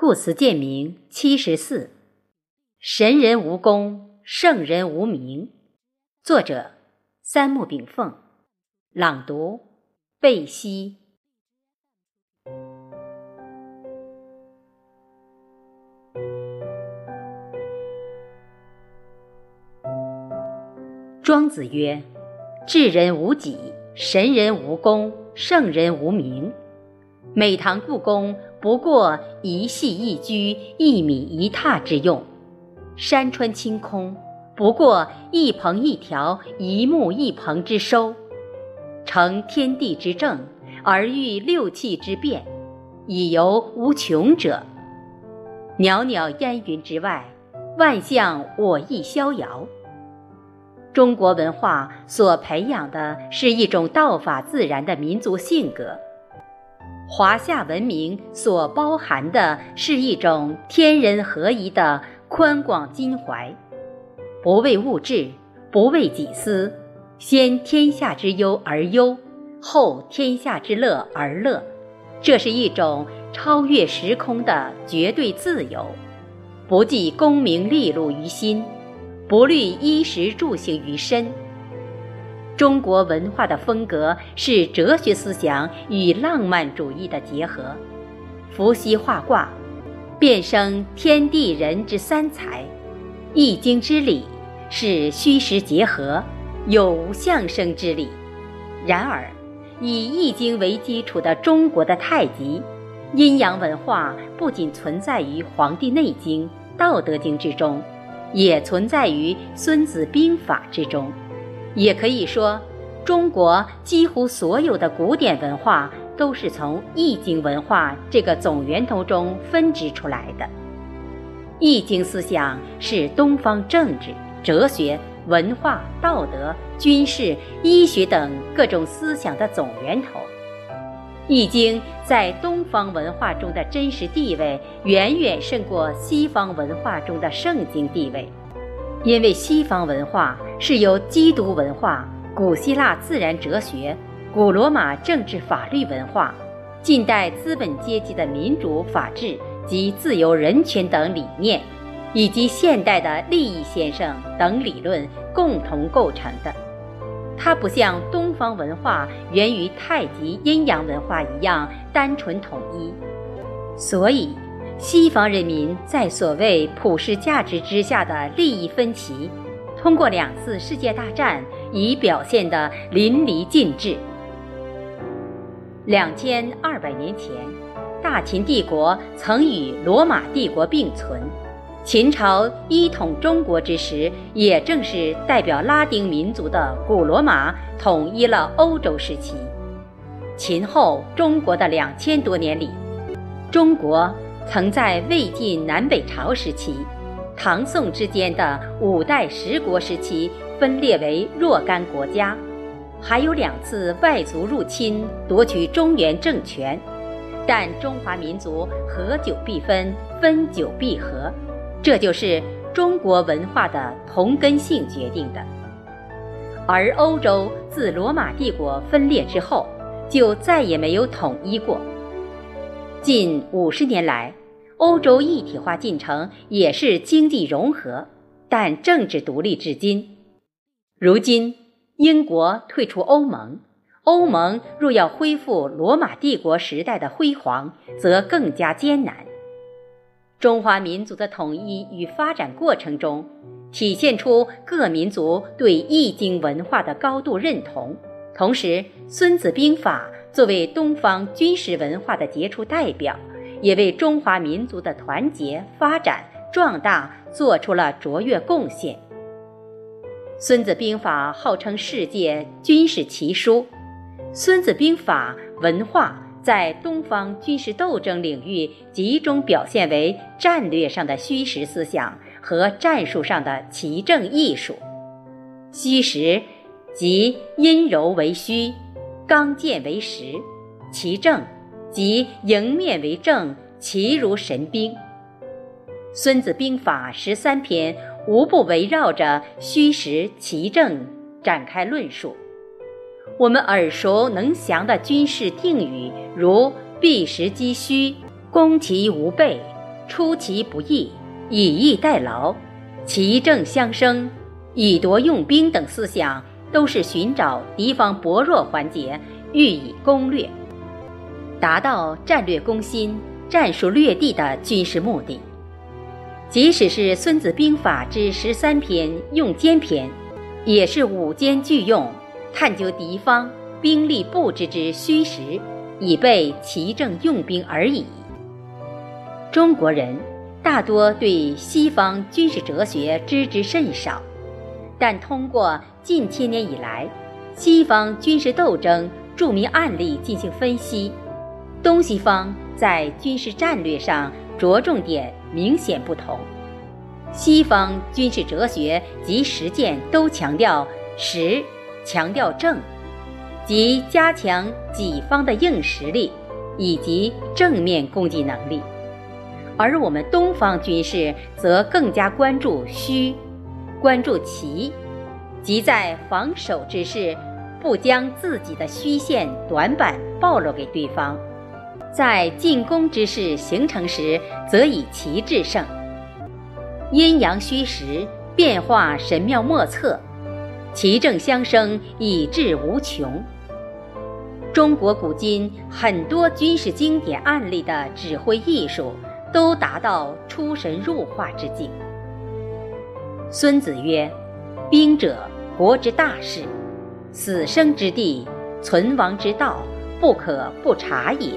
故此建名七十四，神人无功，圣人无名。作者：三木炳凤，朗读：贝西。庄子曰：“智人无己，神人无功，圣人无名。”每堂故宫不过一隙一居、一米一榻之用；山川清空不过一棚一条、一木一棚之收。成天地之正，而欲六气之变，以游无穷者。袅袅烟云之外，万象我亦逍遥。中国文化所培养的是一种道法自然的民族性格。华夏文明所包含的是一种天人合一的宽广襟怀，不为物质，不为己私，先天下之忧而忧，后天下之乐而乐。这是一种超越时空的绝对自由，不计功名利禄于心，不虑衣食住行于身。中国文化的风格是哲学思想与浪漫主义的结合，伏羲画卦，变生天地人之三才；易经之理是虚实结合，有无相生之理。然而，以易经为基础的中国的太极阴阳文化不仅存在于《黄帝内经》《道德经》之中，也存在于《孙子兵法》之中。也可以说，中国几乎所有的古典文化都是从易经文化这个总源头中分支出来的。易经思想是东方政治、哲学、文化、道德、军事、医学等各种思想的总源头。易经在东方文化中的真实地位，远远胜过西方文化中的圣经地位。因为西方文化是由基督文化、古希腊自然哲学、古罗马政治法律文化、近代资本阶级的民主法治及自由人权等理念，以及现代的利益先生等理论共同构成的。它不像东方文化源于太极阴阳文化一样单纯统一，所以。西方人民在所谓普世价值之下的利益分歧，通过两次世界大战已表现得淋漓尽致。两千二百年前，大秦帝国曾与罗马帝国并存，秦朝一统中国之时，也正是代表拉丁民族的古罗马统一了欧洲时期。秦后中国的两千多年里，中国。曾在魏晋南北朝时期、唐宋之间的五代十国时期分裂为若干国家，还有两次外族入侵夺取中原政权，但中华民族合久必分，分久必合，这就是中国文化的同根性决定的。而欧洲自罗马帝国分裂之后，就再也没有统一过。近五十年来，欧洲一体化进程也是经济融合，但政治独立至今。如今，英国退出欧盟，欧盟若要恢复罗马帝国时代的辉煌，则更加艰难。中华民族的统一与发展过程中，体现出各民族对易经文化的高度认同，同时，《孙子兵法》。作为东方军事文化的杰出代表，也为中华民族的团结、发展、壮大做出了卓越贡献。《孙子兵法》号称世界军事奇书，《孙子兵法》文化在东方军事斗争领域集中表现为战略上的虚实思想和战术上的奇正艺术。虚实，即阴柔为虚。刚健为实，其正，即迎面为正，其如神兵。《孙子兵法》十三篇无不围绕着虚实其正展开论述。我们耳熟能详的军事定语，如“避实击虚”“攻其无备”“出其不意、以逸待劳、奇正相生、以夺用兵等思想，都是寻找敌方薄弱环节，予以攻略，达到战略攻心、战术略地的军事目的。即使是《孙子兵法》之十三篇《用间篇》，也是五间俱用，探究敌方兵力布置之虚实，以备奇正用兵而已。中国人大多对西方军事哲学知之甚少，但通过近千年以来西方军事斗争著名案例进行分析，东西方在军事战略上着重点。明显不同，西方军事哲学及实践都强调实，强调正，即加强己方的硬实力以及正面攻击能力；而我们东方军事则更加关注虚，关注奇，即在防守之事不将自己的虚线短板暴露给对方。在进攻之势形成时，则以其制胜。阴阳虚实变化神妙莫测，其正相生，以致无穷。中国古今很多军事经典案例的指挥艺术，都达到出神入化之境。孙子曰：“兵者，国之大事，死生之地，存亡之道，不可不察也。”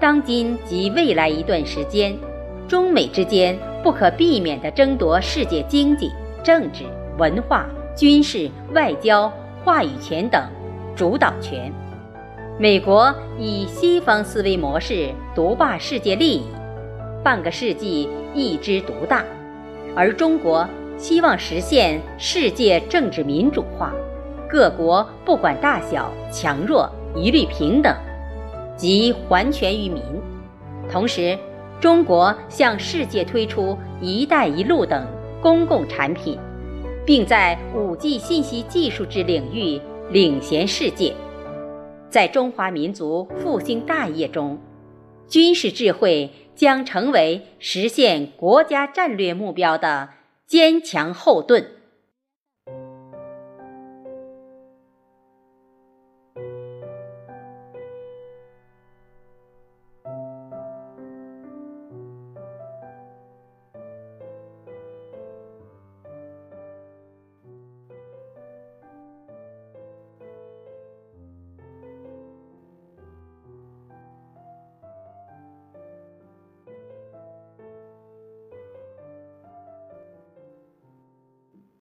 当今及未来一段时间，中美之间不可避免地争夺世界经济、政治、文化、军事、外交、话语权等主导权。美国以西方思维模式独霸世界利益，半个世纪一枝独大；而中国希望实现世界政治民主化，各国不管大小、强弱，一律平等。即还权于民，同时，中国向世界推出“一带一路”等公共产品，并在 5G 信息技术之领域领先世界。在中华民族复兴大业中，军事智慧将成为实现国家战略目标的坚强后盾。